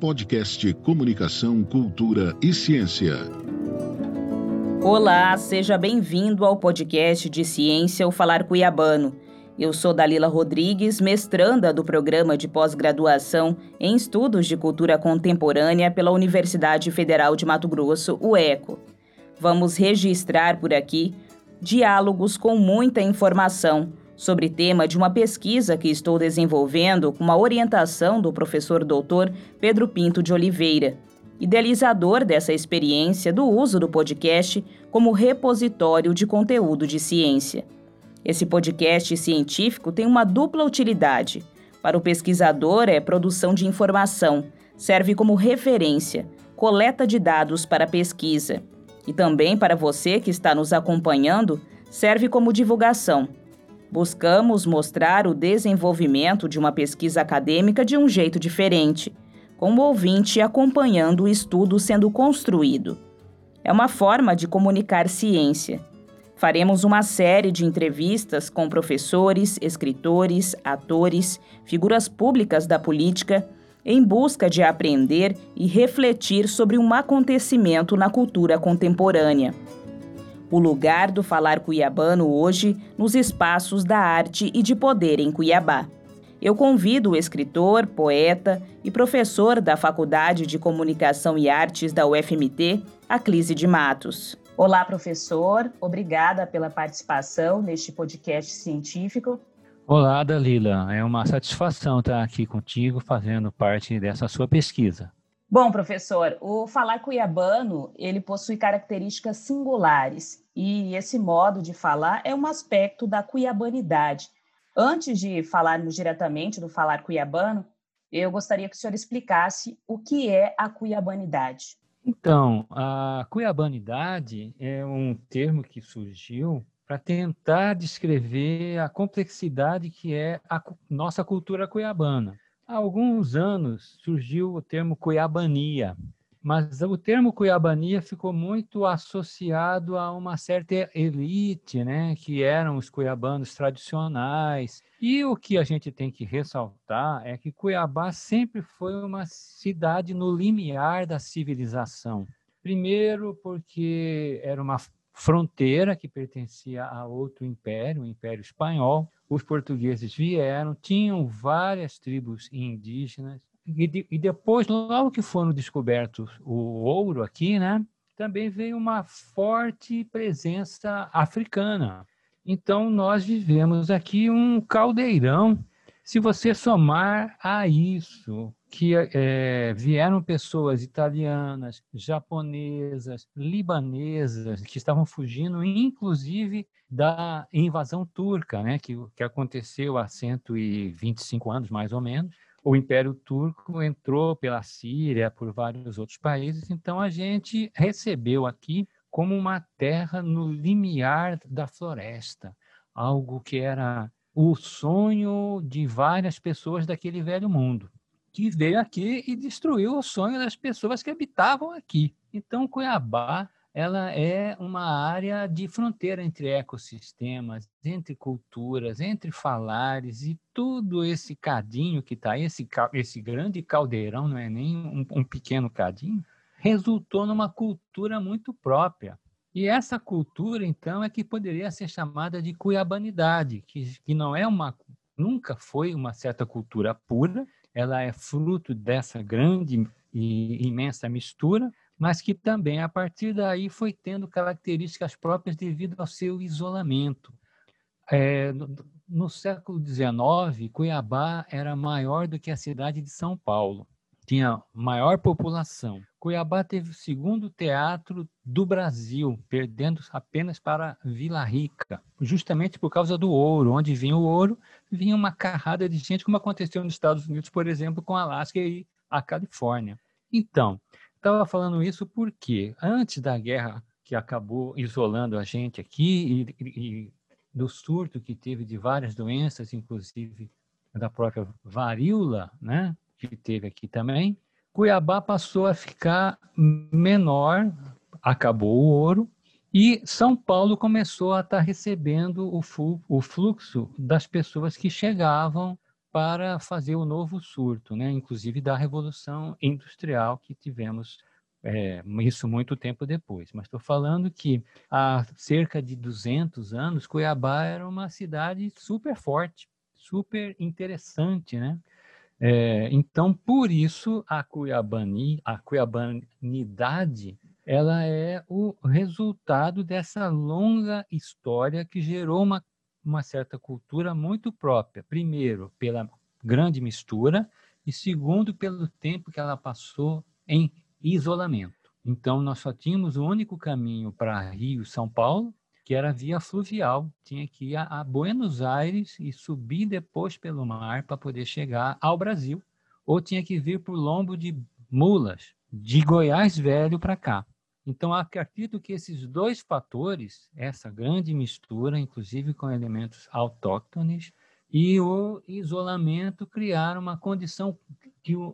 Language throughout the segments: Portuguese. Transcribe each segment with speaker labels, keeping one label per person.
Speaker 1: Podcast Comunicação, Cultura e Ciência.
Speaker 2: Olá, seja bem-vindo ao podcast de Ciência O Falar Cuiabano. Eu sou Dalila Rodrigues, mestranda do programa de pós-graduação em Estudos de Cultura Contemporânea pela Universidade Federal de Mato Grosso, UECO. Vamos registrar por aqui diálogos com muita informação sobre tema de uma pesquisa que estou desenvolvendo com a orientação do professor doutor Pedro Pinto de Oliveira, idealizador dessa experiência do uso do podcast como repositório de conteúdo de ciência. Esse podcast científico tem uma dupla utilidade. Para o pesquisador, é produção de informação, serve como referência, coleta de dados para pesquisa. E também para você que está nos acompanhando, serve como divulgação. Buscamos mostrar o desenvolvimento de uma pesquisa acadêmica de um jeito diferente, com o ouvinte acompanhando o estudo sendo construído. É uma forma de comunicar ciência Faremos uma série de entrevistas com professores, escritores, atores, figuras públicas da política, em busca de aprender e refletir sobre um acontecimento na cultura contemporânea. O lugar do falar cuiabano hoje nos espaços da arte e de poder em Cuiabá. Eu convido o escritor, poeta e professor da Faculdade de Comunicação e Artes da UFMT, Aclise de Matos. Olá, professor. Obrigada pela participação neste podcast científico.
Speaker 3: Olá, Dalila. É uma satisfação estar aqui contigo fazendo parte dessa sua pesquisa.
Speaker 2: Bom, professor, o falar cuiabano, ele possui características singulares e esse modo de falar é um aspecto da cuiabanidade. Antes de falarmos diretamente do falar cuiabano, eu gostaria que o senhor explicasse o que é a cuiabanidade.
Speaker 3: Então, a cuiabanidade é um termo que surgiu para tentar descrever a complexidade que é a nossa cultura cuiabana. Há alguns anos surgiu o termo cuiabania, mas o termo cuiabania ficou muito associado a uma certa elite, né, que eram os cuiabanos tradicionais. E o que a gente tem que ressaltar é que Cuiabá sempre foi uma cidade no limiar da civilização. Primeiro, porque era uma fronteira que pertencia a outro império, o Império Espanhol. Os portugueses vieram, tinham várias tribos indígenas, e, de, e depois, logo que foram descobertos o ouro aqui, né, também veio uma forte presença africana. Então, nós vivemos aqui um caldeirão. Se você somar a isso que é, vieram pessoas italianas, japonesas, libanesas, que estavam fugindo, inclusive da invasão turca, né, que, que aconteceu há 125 anos, mais ou menos, o Império Turco entrou pela Síria, por vários outros países, então a gente recebeu aqui como uma terra no limiar da floresta, algo que era o sonho de várias pessoas daquele velho mundo, que veio aqui e destruiu o sonho das pessoas que habitavam aqui. Então Cuiabá ela é uma área de fronteira entre ecossistemas, entre culturas, entre falares e tudo esse cadinho que está esse, esse grande caldeirão, não é nem um, um pequeno cadinho, resultou numa cultura muito própria. E essa cultura, então, é que poderia ser chamada de cuiabanidade, que, que não é uma, nunca foi uma certa cultura pura, ela é fruto dessa grande e imensa mistura, mas que também, a partir daí, foi tendo características próprias devido ao seu isolamento. É, no, no século XIX, Cuiabá era maior do que a cidade de São Paulo, tinha maior população. Cuiabá teve o segundo teatro do Brasil, perdendo apenas para Vila Rica, justamente por causa do ouro. Onde vinha o ouro, vinha uma carrada de gente, como aconteceu nos Estados Unidos, por exemplo, com Alasca e a Califórnia. Então, Estava falando isso porque antes da guerra que acabou isolando a gente aqui e, e, do surto que teve de várias doenças, inclusive da própria varíola, né, que teve aqui também, Cuiabá passou a ficar menor, acabou o ouro, e São Paulo começou a estar recebendo o, fluxo das pessoas que chegavam para fazer o novo surto, né? inclusive da revolução industrial que tivemos é, isso muito tempo depois. Mas estou falando que há cerca de 200 anos, Cuiabá era uma cidade super forte, super interessante, né? É, então, por isso, a, Cuiabani, a cuiabanidade ela é o resultado dessa longa história que gerou uma, uma certa cultura muito própria. Primeiro, pela grande mistura, e segundo, pelo tempo que ela passou em isolamento. Então, nós só tínhamos o único caminho para Rio, São Paulo, que era via fluvial. Tinha que ir a, Buenos Aires e subir depois pelo mar para poder chegar ao Brasil. Ou tinha que vir por lombo de mulas, de Goiás Velho para cá. Então, acredito que esses dois fatores, essa grande mistura, inclusive com elementos autóctones, e o isolamento criaram uma condição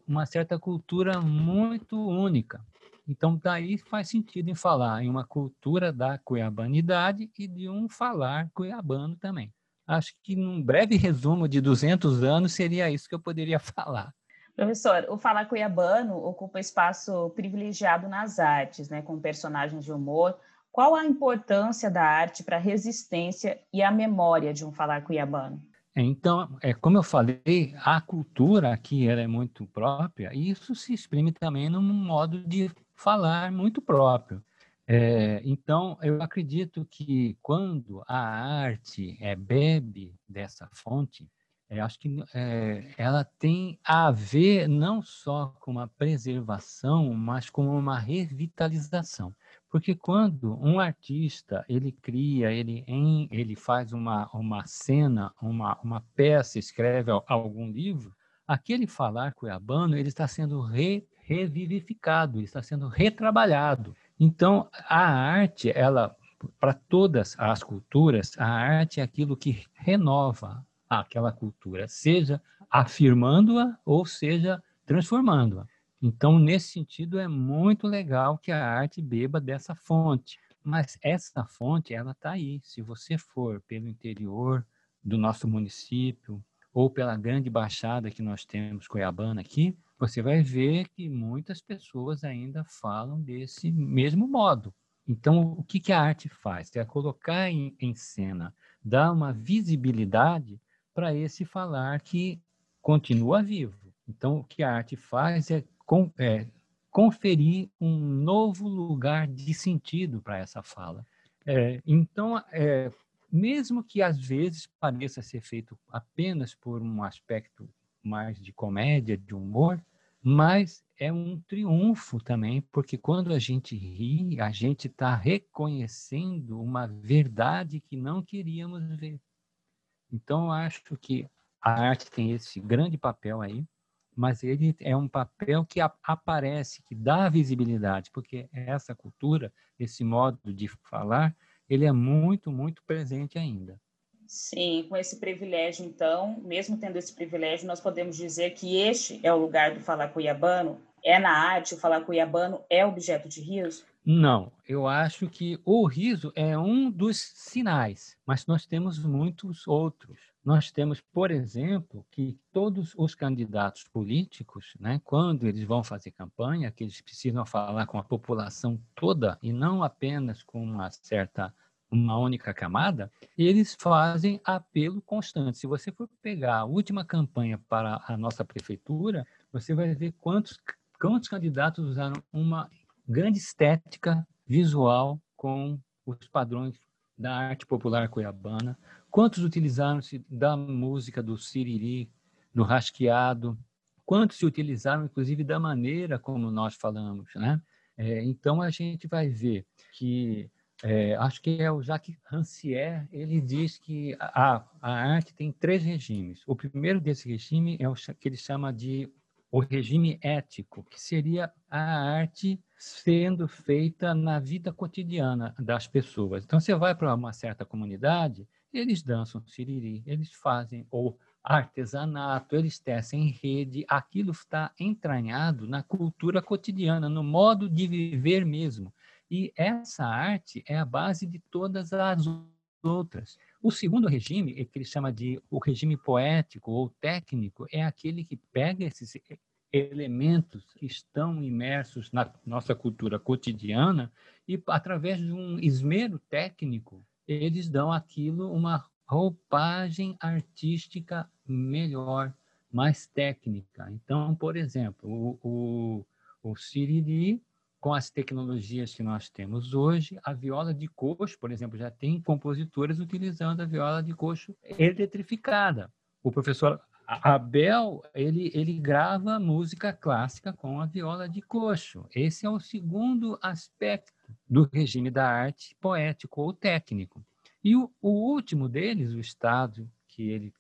Speaker 3: uma certa cultura muito única. Então, daí faz sentido em falar em uma cultura da cuiabanidade e de um falar cuiabano também. Acho que num breve resumo de 200 anos seria isso que eu poderia falar.
Speaker 2: Professor, o falar cuiabano ocupa espaço privilegiado nas artes, né, com personagens de humor. Qual a importância da arte para a resistência e a memória de um falar cuiabano?
Speaker 3: Então, é, como eu falei, a cultura aqui ela é muito própria e isso se exprime também num modo de falar muito próprio. É, então, eu acredito que quando a arte é, bebe dessa fonte, é, acho que é, ela tem a ver não só com uma preservação, mas com uma revitalização. Porque quando um artista ele cria, ele, em, ele faz uma, uma cena, uma, uma peça, escreve algum livro, aquele falar cuiabano ele está sendo re, revivificado, está sendo retrabalhado. Então, a arte, ela para todas as culturas, a arte é aquilo que renova aquela cultura, seja afirmando-a ou seja transformando-a. Então, nesse sentido, é muito legal que a arte beba dessa fonte. Mas essa fonte, ela está aí. Se você for pelo interior do nosso município ou pela grande baixada que nós temos, Cuiabana, aqui, você vai ver que muitas pessoas ainda falam desse mesmo modo. Então, o que, que a arte faz? É colocar em, em cena, dar uma visibilidade para esse falar que continua vivo. Então, o que a arte faz é, com, é conferir um novo lugar de sentido para essa fala. É, então, é, mesmo que às vezes pareça ser feito apenas por um aspecto mais de comédia, de humor, mas é um triunfo também, porque quando a gente ri, a gente está reconhecendo uma verdade que não queríamos ver. Então, acho que a arte tem esse grande papel aí, mas ele é um papel que aparece, que dá visibilidade, porque essa cultura, esse modo de falar, ele é muito, muito presente ainda.
Speaker 2: Sim, com esse privilégio, então, mesmo tendo esse privilégio, nós podemos dizer que este é o lugar do falar cuiabano? É na arte, o falar cuiabano é objeto de riso?
Speaker 3: Não, eu acho que o riso é um dos sinais, mas nós temos muitos outros. Nós temos, por exemplo, que todos os candidatos políticos, né, quando eles vão fazer campanha, que eles precisam falar com a população toda e não apenas com uma certa uma única camada, eles fazem apelo constante. Se você for pegar a última campanha para a nossa prefeitura, você vai ver quantos, quantos candidatos usaram uma grande estética visual com os padrões da arte popular cuiabana, quantos utilizaram-se da música do siriri, do rasqueado, quantos se utilizaram, inclusive, da maneira como nós falamos, né? É, então, a gente vai ver que é, acho que é o Jacques Rancière, ele diz que a, a arte tem três regimes. O primeiro desse regime é o que ele chama de o regime ético, que seria a arte sendo feita na vida cotidiana das pessoas. Então, você vai para uma certa comunidade, eles dançam siriri, eles fazem ou artesanato, eles tecem rede, aquilo está entranhado na cultura cotidiana, no modo de viver mesmo. E essa arte é a base de todas as outras. O segundo regime, que ele chama de o regime poético ou técnico, é aquele que pega esses elementos que estão imersos na nossa cultura cotidiana e, através de um esmero técnico, eles dão aquilo uma roupagem artística melhor, mais técnica. Então, por exemplo, o, o, o Siriri, com as tecnologias que nós temos hoje, a viola de coxo, por exemplo, já tem compositores utilizando a viola de coxo eletrificada. O professor Abel, ele, ele grava música clássica com a viola de coxo. Esse é o segundo aspecto do regime da arte poético ou técnico. E o, o último deles, o Estado, que ele,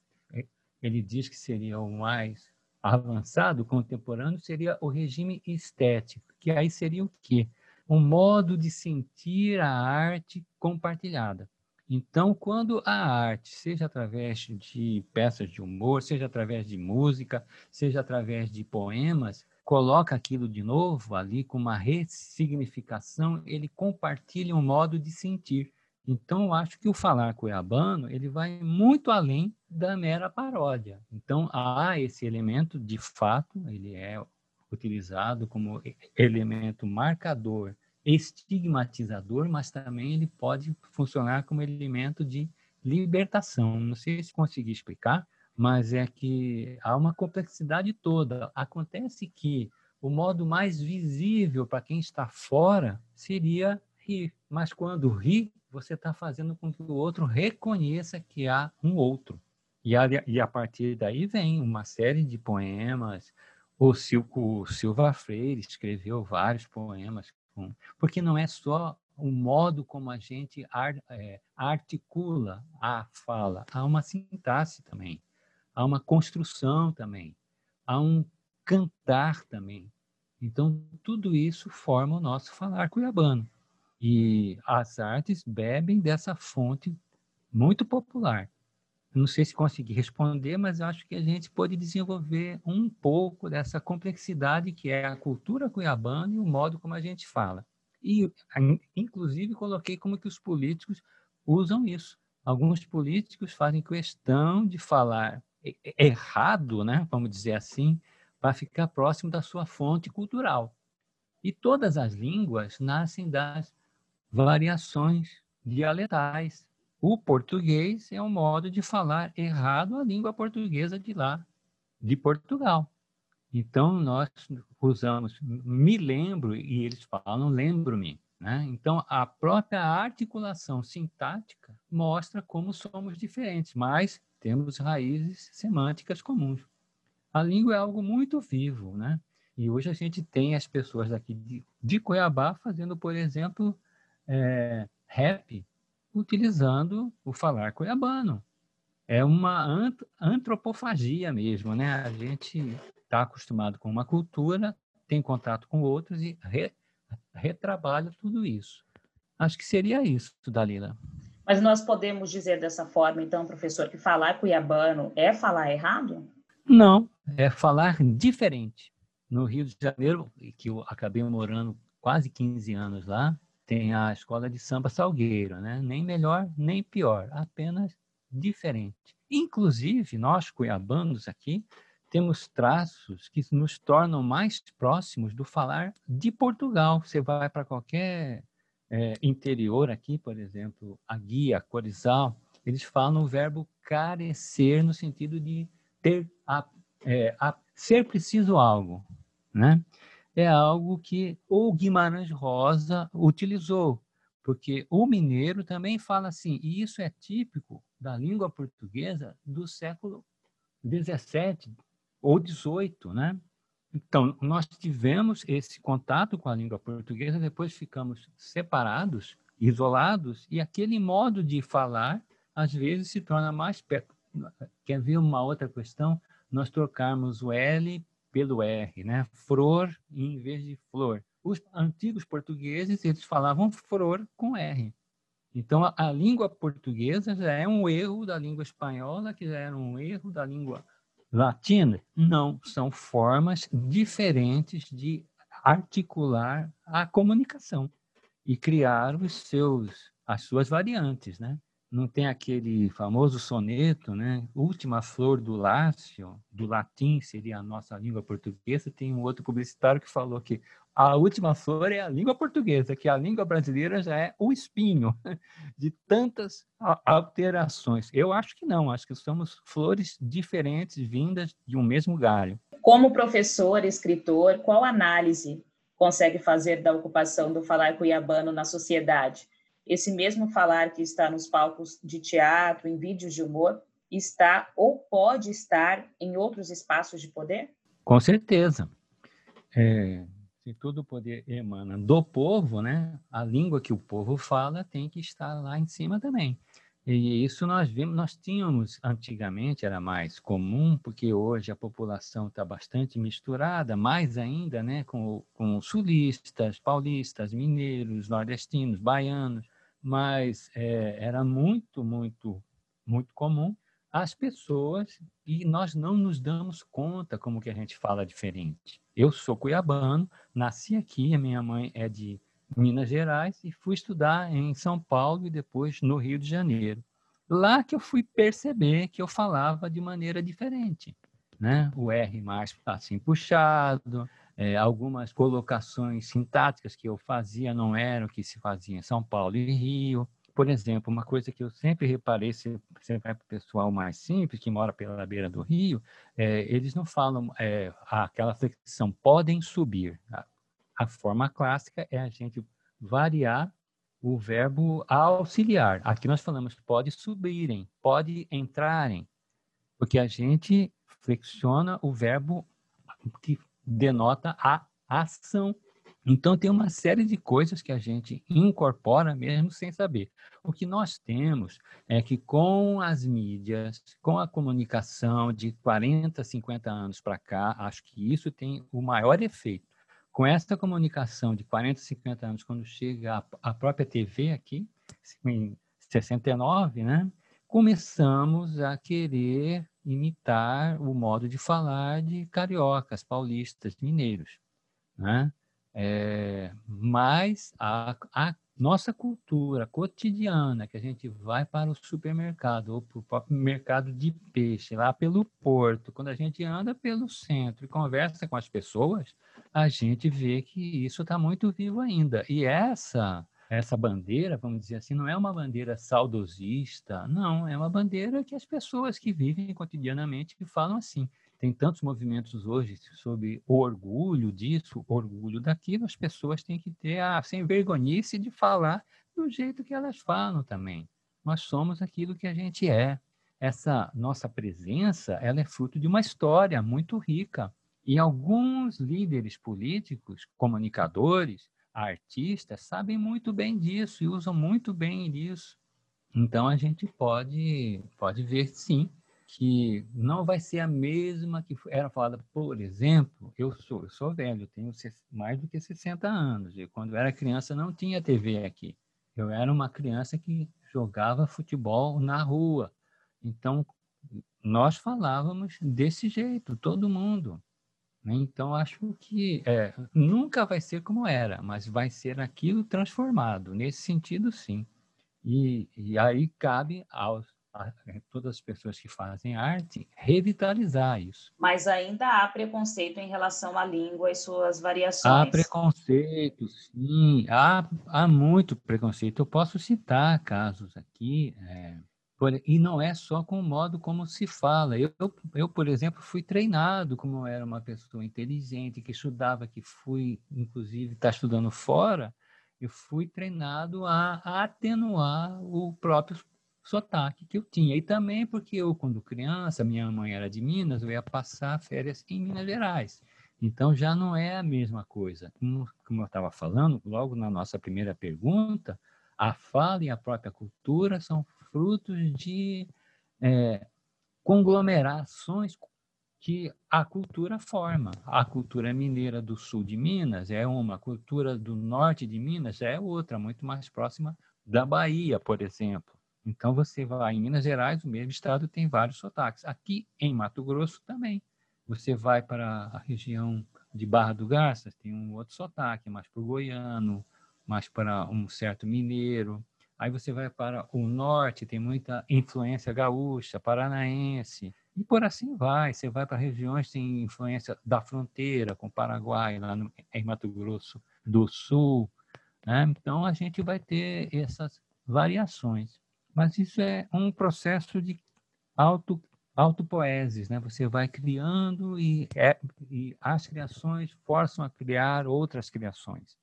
Speaker 3: ele diz que seria o mais avançado, contemporâneo, seria o regime estético, que aí seria o quê? Um modo de sentir a arte compartilhada. Então, quando a arte, seja através de peças de humor, seja através de música, seja através de poemas, coloca aquilo de novo ali com uma ressignificação, ele compartilha um modo de sentir. Então, eu acho que o falar cuiabano ele vai muito além da mera paródia. Então, há esse elemento, de fato, ele é utilizado como elemento marcador estigmatizador, mas também ele pode funcionar como elemento de libertação. Não sei se consegui explicar, mas é que há uma complexidade toda. Acontece que o modo mais visível para quem está fora seria rir, mas quando ri, você está fazendo com que o outro reconheça que há um outro. E a, e a partir daí vem uma série de poemas. O, Sil, o Silva Freire escreveu vários poemas porque não é só o modo como a gente é, articula a fala, há uma sintaxe também, há uma construção também, há um cantar também. Então, tudo isso forma o nosso falar cuiabano. E as artes bebem dessa fonte muito popular. Não sei se consegui responder, mas acho que a gente pode desenvolver um pouco dessa complexidade que é a cultura cuiabana e o modo como a gente fala. E, inclusive, coloquei como que os políticos usam isso. Alguns políticos fazem questão de falar errado, né, vamos dizer assim, para ficar próximo da sua fonte cultural. E todas as línguas nascem das variações dialetais o português é um modo de falar errado a língua portuguesa de lá, de Portugal. Então, nós usamos me lembro e eles falam lembro-me. Né? Então, a própria articulação sintática mostra como somos diferentes, mas temos raízes semânticas comuns. A língua é algo muito vivo, né? E hoje a gente tem as pessoas daqui de, de Cuiabá fazendo, por exemplo, é, rap utilizando o falar cuiabano. É uma antropofagia mesmo, né? A gente está acostumado com uma cultura, tem contato com outros e re, retrabalha tudo isso. Acho que seria isso, Dalila.
Speaker 2: Mas nós podemos dizer dessa forma, então, professor, que falar cuiabano é falar errado?
Speaker 3: Não, é falar diferente. No Rio de Janeiro, que eu acabei morando quase 15 anos lá, tem a escola de samba Salgueiro, né? Nem melhor, nem pior, apenas diferente. Inclusive, nós cuiabanos aqui temos traços que nos tornam mais próximos do falar de Portugal. Você vai para qualquer é, interior aqui, por exemplo, a guia, Corizal, eles falam o verbo carecer no sentido de ter a, é, a ser preciso algo, né? É algo que o Guimarães Rosa utilizou, porque o mineiro também fala assim, e isso é típico da língua portuguesa do século 17 ou 18, né? Então, nós tivemos esse contato com a língua portuguesa, depois ficamos separados, isolados, e aquele modo de falar, às vezes, se torna mais perto. Quer ver uma outra questão? Nós trocarmos o L pelo R, né? Flor em vez de flor. Os antigos portugueses, eles falavam flor com R. Então, a, a, língua portuguesa já é um erro da língua espanhola, que já era um erro da língua latina. Não, são formas diferentes de articular a comunicação e criar os seus, as suas variantes, né? Não tem aquele famoso soneto, né? Última flor do Lácio, do latim seria a nossa língua portuguesa. Tem um outro publicitário que falou que a última flor é a língua portuguesa, que a língua brasileira já é o espinho de tantas alterações. Eu acho que não, acho que somos flores diferentes vindas de um mesmo galho.
Speaker 2: Como professor, escritor, qual análise consegue fazer da ocupação do falar cuiabano na sociedade? Esse mesmo falar que está nos palcos de teatro, em vídeos de humor, está ou pode estar em outros espaços de poder?
Speaker 3: Com certeza. É, se todo o poder emana do povo, né, a língua que o povo fala tem que estar lá em cima também. E isso nós vimos, nós tínhamos antigamente era mais comum, porque hoje a população está bastante misturada, mais ainda, né, com, com sulistas, paulistas, mineiros, nordestinos, baianos mas é, era muito, muito, muito comum as pessoas e nós não nos damos conta como que a gente fala diferente. Eu sou cuiabano, nasci aqui, a minha mãe é de Minas Gerais e fui estudar em São Paulo e depois no Rio de Janeiro. Lá que eu fui perceber que eu falava de maneira diferente, né? O R mais assim puxado, é, algumas colocações sintáticas que eu fazia não eram que se fazia em São Paulo e Rio. Por exemplo, uma coisa que eu sempre reparei, se você vai para o pessoal mais simples, que mora pela beira do rio, é, eles não falam é, aquela flexão, podem subir. A, a forma clássica é a gente variar o verbo auxiliar. Aqui nós falamos pode subirem, pode entrarem, porque a gente flexiona o verbo que denota a ação. Então, tem uma série de coisas que a gente incorpora mesmo sem saber. O que nós temos é que, com as mídias, com a comunicação de 40, 50 anos para cá, acho que isso tem o maior efeito. Com essa comunicação de 40, 50 anos, quando chega a, a própria TV aqui, em 69, né, começamos a querer imitar o modo de falar de cariocas, paulistas, mineiros. Né? É, mas a, a, nossa cultura cotidiana, que a gente vai para o supermercado ou para o próprio mercado de peixe, lá pelo porto, quando a gente anda pelo centro e conversa com as pessoas, a gente vê que isso está muito vivo ainda. E essa essa bandeira, vamos dizer assim, não é uma bandeira saudosista, não, é uma bandeira que as pessoas que vivem cotidianamente falam assim. Tem tantos movimentos hoje sobre orgulho disso, orgulho daquilo, as pessoas têm que ter a sem vergonhice de falar do jeito que elas falam também. Nós somos aquilo que a gente é. Essa nossa presença, ela é fruto de uma história muito rica. E alguns líderes políticos, comunicadores, artistas sabem muito bem disso e usam muito bem isso. Então a gente pode pode ver sim que não vai ser a mesma que era falada, por exemplo, eu sou, eu sou velho, tenho mais do que 60 anos, e quando eu era criança não tinha TV aqui. Eu era uma criança que jogava futebol na rua. Então nós falávamos desse jeito, todo mundo. Né? Então, acho que é, nunca vai ser como era, mas vai ser aquilo transformado. Nesse sentido, sim. E, e aí cabe aos, a, todas as pessoas que fazem arte revitalizar isso.
Speaker 2: Mas ainda há preconceito em relação à língua e suas variações.
Speaker 3: Há preconceito, sim. Há, há muito preconceito. Eu posso citar casos aqui. É, e não é só com o modo como se fala. Eu, eu, por exemplo, fui treinado como era uma pessoa inteligente, que estudava, que fui, inclusive, está estudando fora, eu fui treinado a, atenuar o próprio sotaque que eu tinha. E também porque eu, quando criança, minha mãe era de Minas, eu ia passar férias em Minas Gerais. Então já não é a mesma coisa. Como eu estava falando, logo na nossa primeira pergunta, a fala e a própria cultura são frutos de é, conglomerações que a cultura forma. A cultura mineira do sul de Minas é uma, a cultura do norte de Minas é outra, muito mais próxima da Bahia, por exemplo. Então, você vai em Minas Gerais, o mesmo estado tem vários sotaques. Aqui em Mato Grosso também. Você vai para a região de Barra do Garças, tem um outro sotaque, mais para o goiano, mais para um certo mineiro Aí você vai para o norte, tem muita influência gaúcha, paranaense, e por assim vai. Você vai para regiões que têm influência da fronteira com o Paraguai, lá no, em Mato Grosso do Sul. Né? Então, a gente vai ter essas variações. Mas isso é um processo de auto autopoeses, né? Você vai criando e, é, e as criações forçam a criar outras criações.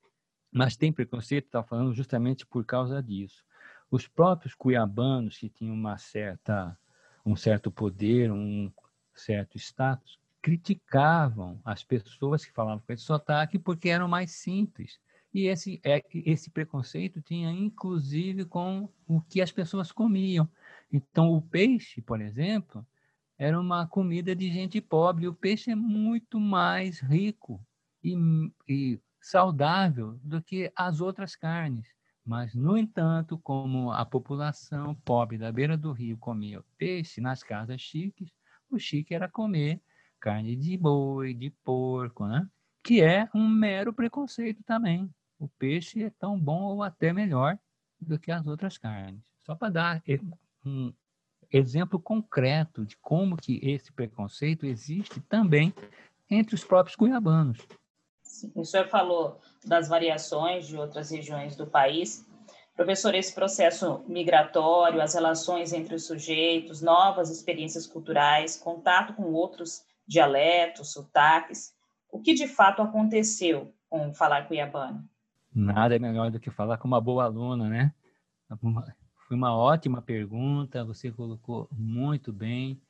Speaker 3: Mas tem preconceito, está falando justamente por causa disso. Os próprios cuiabanos que tinham uma certa um certo poder, um certo status, criticavam as pessoas que falavam com esse sotaque porque eram mais simples. E esse, é, esse preconceito tinha inclusive com o que as pessoas comiam. Então, o peixe, por exemplo, era uma comida de gente pobre. O peixe é muito mais rico e, e saudável do que as outras carnes. Mas, no entanto, como a população pobre da beira do rio comia peixe nas casas chiques, o chique era comer carne de boi, de porco, né? que é um mero preconceito também. O peixe é tão bom ou até melhor do que as outras carnes. Só para dar um exemplo concreto de como que esse preconceito existe também entre os próprios cuiabanos.
Speaker 2: Sim, o senhor falou das variações de outras regiões do país. Professor, esse processo migratório, as relações entre os sujeitos, novas experiências culturais, contato com outros dialetos, sotaques, o que de fato aconteceu com Falar Cuiabano?
Speaker 3: Nada é melhor do que falar com uma boa aluna, né? Foi uma ótima pergunta, você colocou muito bem.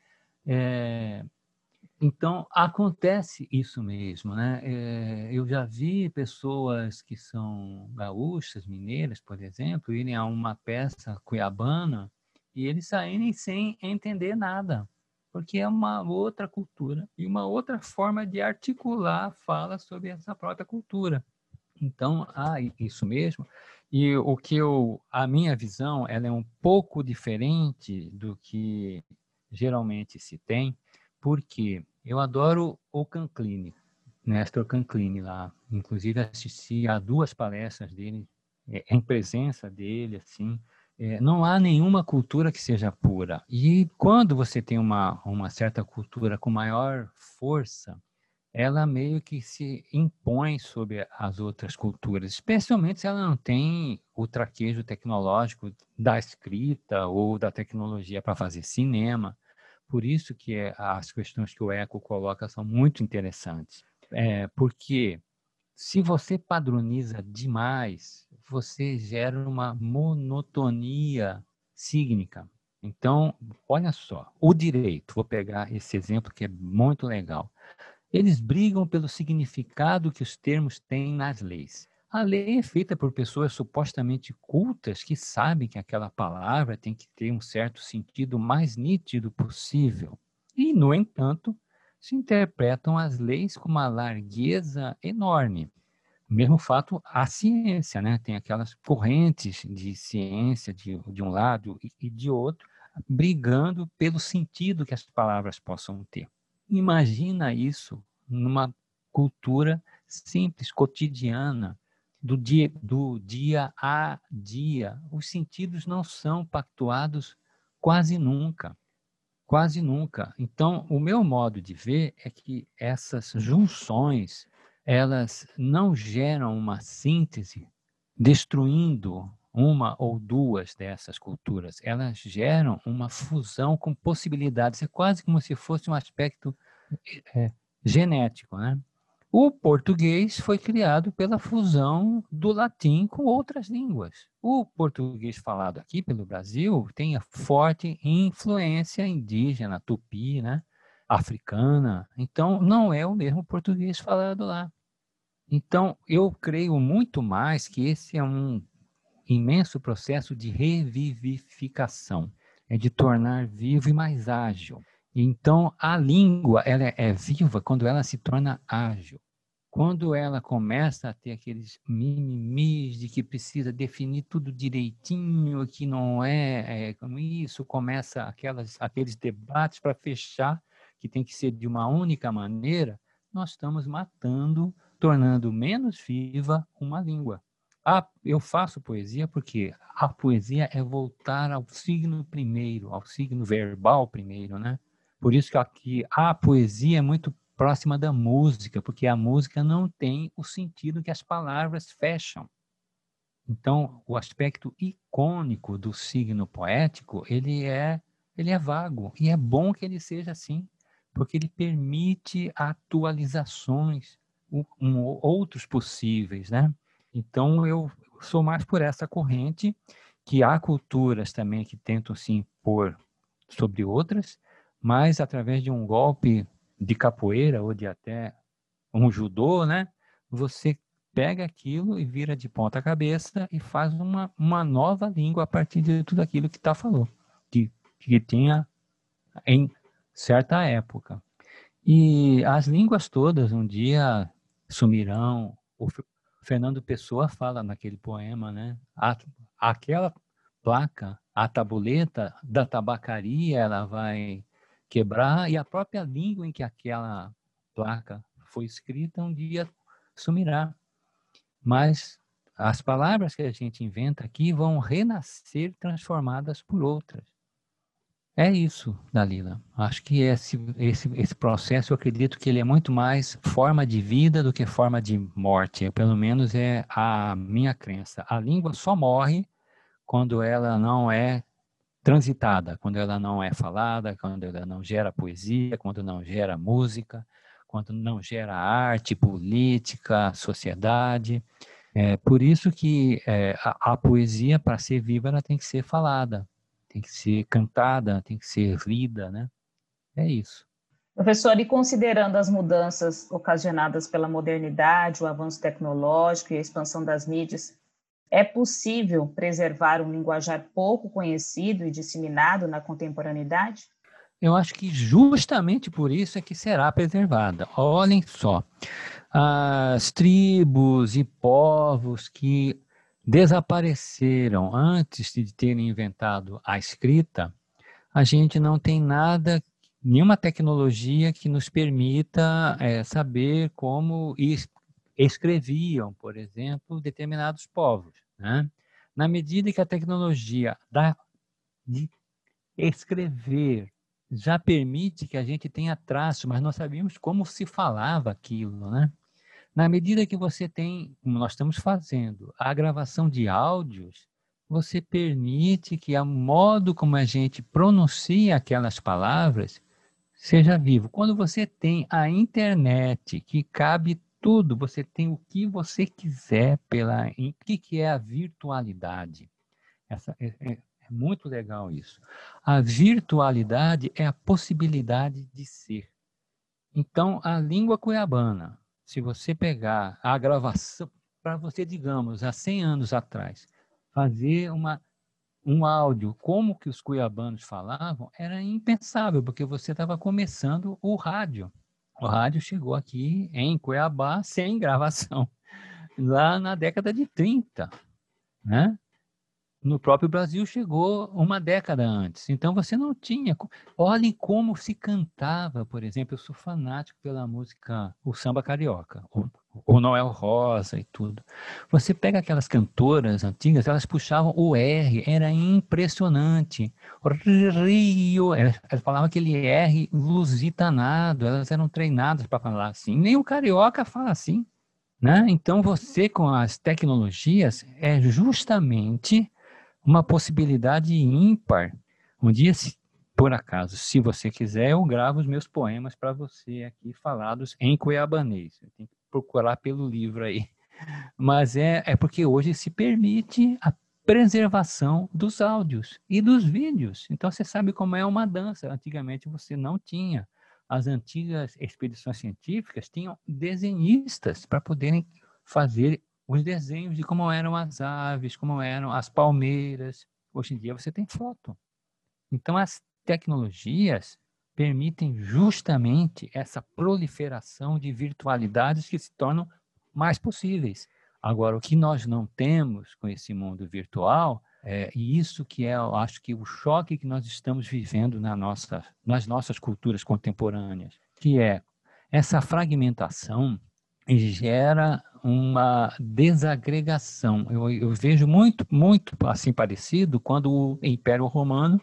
Speaker 3: É, então, acontece isso mesmo, né? É, eu já vi pessoas que são gaúchas, mineiras, por exemplo, irem a uma peça cuiabana e eles saírem sem entender nada, porque é uma outra cultura e uma outra forma de articular a fala sobre essa própria cultura. Então, ah, isso mesmo. E o que eu, a minha visão, ela é um pouco diferente do que geralmente se tem, porque eu adoro o Canclini, Nestor Canclini lá. Inclusive assisti a duas palestras dele, é, em presença dele, assim. É, não há nenhuma cultura que seja pura. E quando você tem uma, uma certa cultura com maior força, ela meio que se impõe sobre as outras culturas, especialmente se ela não tem o traquejo tecnológico da escrita ou da tecnologia para fazer cinema. Por isso que é, as questões que o Eco coloca são muito interessantes. É, porque se você padroniza demais, você gera uma monotonia sígnica. Então, olha só, o direito, vou pegar esse exemplo que é muito legal. Eles brigam pelo significado que os termos têm nas leis. A lei é feita por pessoas supostamente cultas que sabem que aquela palavra tem que ter um certo sentido mais nítido possível. E, no entanto, se interpretam as leis com uma largueza enorme. Mesmo fato a ciência, né? Tem aquelas correntes de ciência de, de um lado e de outro, brigando pelo sentido que as palavras possam ter. Imagina isso numa cultura simples, cotidiana, do dia, do dia a dia. Os sentidos não são pactuados quase nunca. Quase nunca. Então, o meu modo de ver é que essas junções, elas não geram uma síntese destruindo uma ou duas dessas culturas. Elas geram uma fusão com possibilidades. É quase como se fosse um aspecto é, genético, né? O português foi criado pela fusão do latim com outras línguas. O português falado aqui pelo Brasil tem a forte influência indígena, tupi, né? africana. Então, não é o mesmo português falado lá. Então, eu creio muito mais que esse é um imenso processo de revivificação, é de tornar vivo e mais ágil. Então, a língua ela é viva quando ela se torna ágil. Quando ela começa a ter aqueles mimimis de que precisa definir tudo direitinho, que não é, é como isso, começa aquelas, aqueles debates para fechar, que tem que ser de uma única maneira, nós estamos matando, tornando menos viva uma língua. a, eu faço poesia porque a poesia é voltar ao signo primeiro, ao signo verbal primeiro, né? Por isso que aqui a poesia é muito próxima da música, porque a música não tem o sentido que as palavras fecham. Então, o aspecto icônico do signo poético, ele é, ele é vago, e é bom que ele seja assim, porque ele permite atualizações, um, um, outros possíveis, né? Então, eu sou mais por essa corrente, que há culturas também que tentam se impor sobre outras, mas através de um golpe de capoeira ou de até um judô, né? Você pega aquilo e vira de ponta cabeça e faz uma, uma nova língua a partir de tudo aquilo que tá falou, que, que tinha em certa época. E as línguas todas um dia sumirão. O Fernando Pessoa fala naquele poema, né? A, aquela placa, a tabuleta da tabacaria, ela vai quebrar e a própria língua em que aquela placa foi escrita um dia sumirá. Mas as palavras que a gente inventa aqui vão renascer transformadas por outras. É isso, Dalila. Acho que esse, esse, esse processo, eu acredito que ele é muito mais forma de vida do que forma de morte. Pelo menos é a minha crença. A língua só morre quando ela não é transitada, quando ela não é falada, quando ela não gera poesia, quando não gera música, quando não gera arte, política, sociedade. É por isso que é, a, a, poesia, para ser viva, ela tem que ser falada, tem que ser cantada, tem que ser lida, né? É isso.
Speaker 2: Professor, e considerando as mudanças ocasionadas pela modernidade, o avanço tecnológico e a expansão das mídias, é possível preservar um linguajar pouco conhecido e disseminado na contemporaneidade?
Speaker 3: eu acho que justamente por isso é que será preservada. Olhem só, as tribos e povos que desapareceram antes de terem inventado a escrita, a gente não tem nada, nenhuma tecnologia que nos permita é, saber como escreviam, por exemplo, determinados povos. Né? Na medida que a tecnologia dá de escrever já permite que a gente tenha traço, mas nós sabíamos como se falava aquilo, né? Na medida que você tem, como nós estamos fazendo, a gravação de áudios, você permite que o modo como a gente pronuncia aquelas palavras seja vivo. Quando você tem a internet, que cabe tudo, você tem o que você quiser pela. O que, que é a virtualidade? Essa, é, é é muito legal isso. A virtualidade é a possibilidade de ser. Então, a língua cuiabana, se você pegar a gravação, para você, digamos, há 100 anos atrás, fazer uma, um áudio como que os cuiabanos falavam, era impensável, porque você estava começando o rádio. O rádio chegou aqui em Cuiabá sem gravação, lá na década de 30, né? no próprio Brasil chegou uma década antes. Então você não tinha. Olhem como se cantava, por exemplo. Eu sou fanático pela música, o samba carioca, o, Noel Rosa e tudo. Você pega aquelas cantoras antigas, elas puxavam o R, era impressionante. Rio, elas, falavam aquele R lusitanado, elas eram treinadas para falar assim. Nem o carioca fala assim. Né? Então, você com as tecnologias é justamente uma possibilidade ímpar. Um dia, por acaso, se você quiser, eu gravo os meus poemas para você aqui falados em cuiabanês. Tem que procurar pelo livro aí. Mas é, é porque hoje se permite a preservação dos áudios e dos vídeos. Então você sabe como é uma dança. Antigamente você não tinha. As antigas expedições científicas tinham desenhistas para poderem fazer os desenhos de como eram as aves, como eram as palmeiras. Hoje em dia você tem foto. Então as tecnologias permitem justamente essa proliferação de virtualidades que se tornam mais possíveis. Agora, o que nós não temos com esse mundo virtual, é, e isso que é, eu acho que o choque que nós estamos vivendo na nossa, nas nossas culturas contemporâneas, que é essa fragmentação gera uma desagregação. Eu, eu, vejo muito, muito assim parecido quando o Império Romano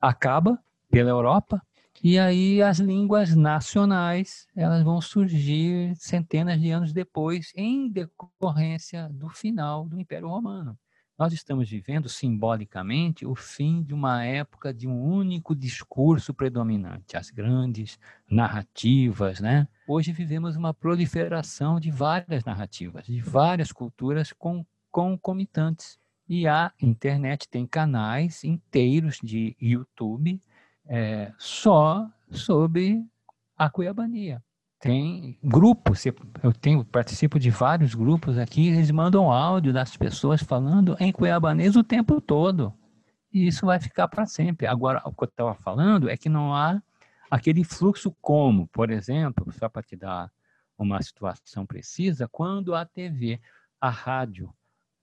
Speaker 3: acaba pela Europa e aí as línguas nacionais elas vão surgir centenas de anos depois em decorrência do final do Império Romano. Nós estamos vivendo simbolicamente o fim de uma época de um único discurso predominante, as grandes narrativas, né? Hoje vivemos uma proliferação de várias narrativas, de várias culturas com, concomitantes. E a internet tem canais inteiros de YouTube é, só sobre a cuiabania tem grupos, eu tenho participo de vários grupos aqui, eles mandam áudio das pessoas falando em cuiabanês o tempo todo. E isso vai ficar para sempre. Agora, o que eu estava falando é que não há aquele fluxo como, por exemplo, só para te dar uma situação precisa, quando a TV, a rádio,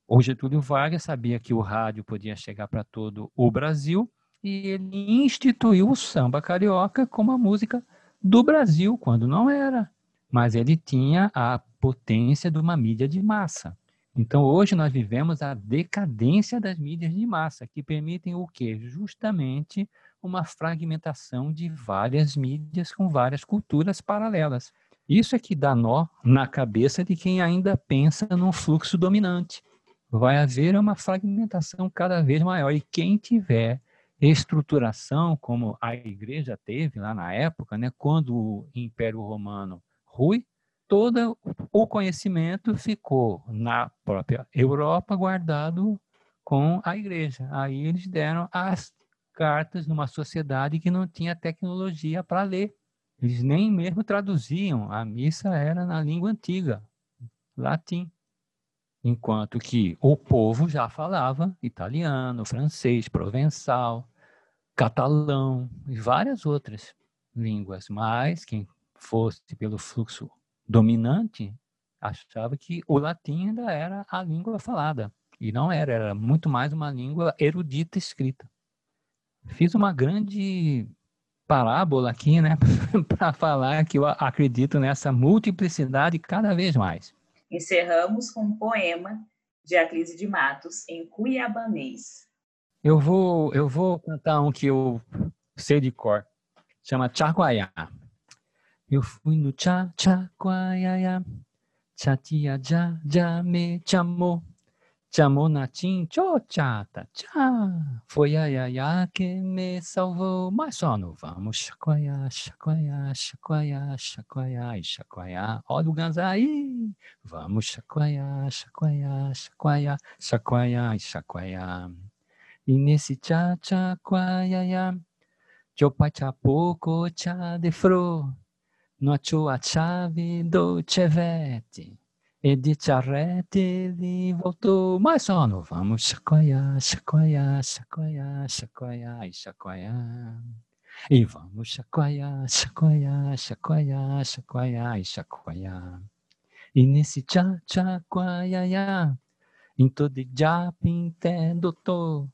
Speaker 3: o Getúlio Vargas sabia que o rádio podia chegar para todo o Brasil e ele instituiu o samba carioca como a música do Brasil, quando não era. Mas ele tinha a potência de uma mídia de massa. Então, hoje nós vivemos a decadência das mídias de massa, que permitem o quê? Justamente uma fragmentação de várias mídias com várias culturas paralelas. Isso é que dá nó na cabeça de quem ainda pensa num fluxo dominante. Vai haver uma fragmentação cada vez maior e quem tiver estruturação como a igreja teve lá na época, né, quando o Império Romano rui, todo o conhecimento ficou na própria Europa guardado com a igreja. Aí eles deram as cartas numa sociedade que não tinha tecnologia para ler. Eles nem mesmo traduziam, a missa era na língua antiga, latim. Enquanto que o povo já falava italiano, francês, provençal, catalão e várias outras línguas, mas quem fosse pelo fluxo dominante achava que o latim ainda era a língua falada. E não era, era muito mais uma língua erudita escrita. Fiz uma grande parábola aqui, né, para falar que eu acredito nessa multiplicidade cada vez mais.
Speaker 2: Encerramos com um poema de Aclise de Matos em cuiabanês.
Speaker 3: Eu vou, eu vou cantar um que eu sei de cor. Chama Chaguaiá. Eu fui no cha Chaguaiá. Chatia já já me chamou. Chamou na tim cho chata cha. Foi a Yaya que me salvou. Mas só não vamos chacoalhar, chacoalhar, chacoalhar, chacoalhar e chacoalhar. Olha o ganso aí. Vamos chacoalhar, chacoalhar, chacoalhar, chacoalhar e chacoalhar. E nesse cha quaiaya, chopa chapoco cha de fro, no a chave do chevette. E de charrete ele voltou, mas só não vamos chacoalhar, chacoalhar, chacoalhar, chacoalhar e chacoalhar. E vamos chacoalhar, chacoalhar, chacoalhar, chacoalhar e chacoalhar. E nesse cha cha quaiaia, em todo já pinte doutor,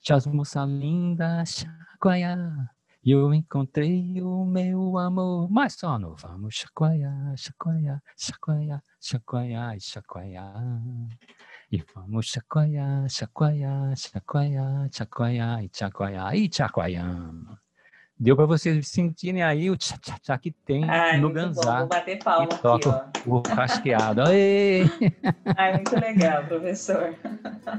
Speaker 3: Tchau, moça linda, chacoalhar. E eu encontrei o meu amor, mas só não vamos chacoalhar, chacoalhar, chacoalhar, chacoalhar e chacoalhar. E vamos chacoalhar, chacoalhar, chacoalhar, chacoalhar e chacoalhar e chacoalhando. Deu para vocês sentirem aí o tchá-tchá que tem Ai, no Ganzá.
Speaker 2: Vou bater palma
Speaker 3: aqui, ó. O rasqueado. Ai,
Speaker 2: muito legal, professor.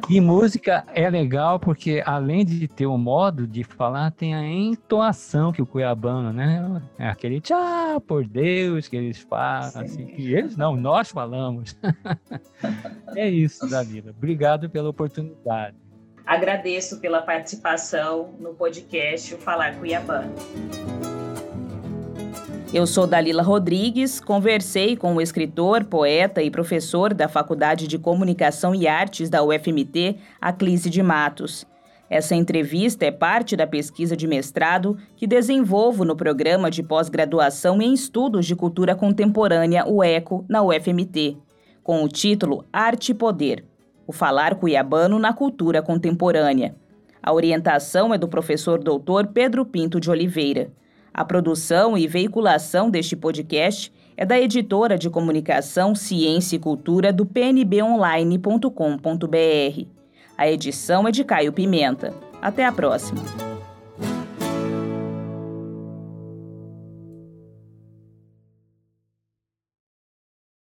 Speaker 3: E música é legal porque, além de ter o modo de falar, tem a entoação que o cuiabano, né? É aquele tchá, por Deus, que eles falam. Assim, que eles não, nós falamos. é isso, Dalila. Obrigado pela oportunidade.
Speaker 2: Agradeço pela participação no podcast o Falar Cuiabano. Eu sou Dalila Rodrigues, conversei com o escritor, poeta e professor da Faculdade de Comunicação e Artes da UFMT, Aclise de Matos. Essa entrevista é parte da pesquisa de mestrado que desenvolvo no programa de pós-graduação em Estudos de Cultura Contemporânea, o ECO, na UFMT, com o título Arte e Poder o falar cuiabano na cultura contemporânea. A orientação é do professor doutor Pedro Pinto de Oliveira. A produção e veiculação deste podcast é da editora de comunicação Ciência e Cultura do pnbonline.com.br. A edição é de Caio Pimenta. Até a próxima.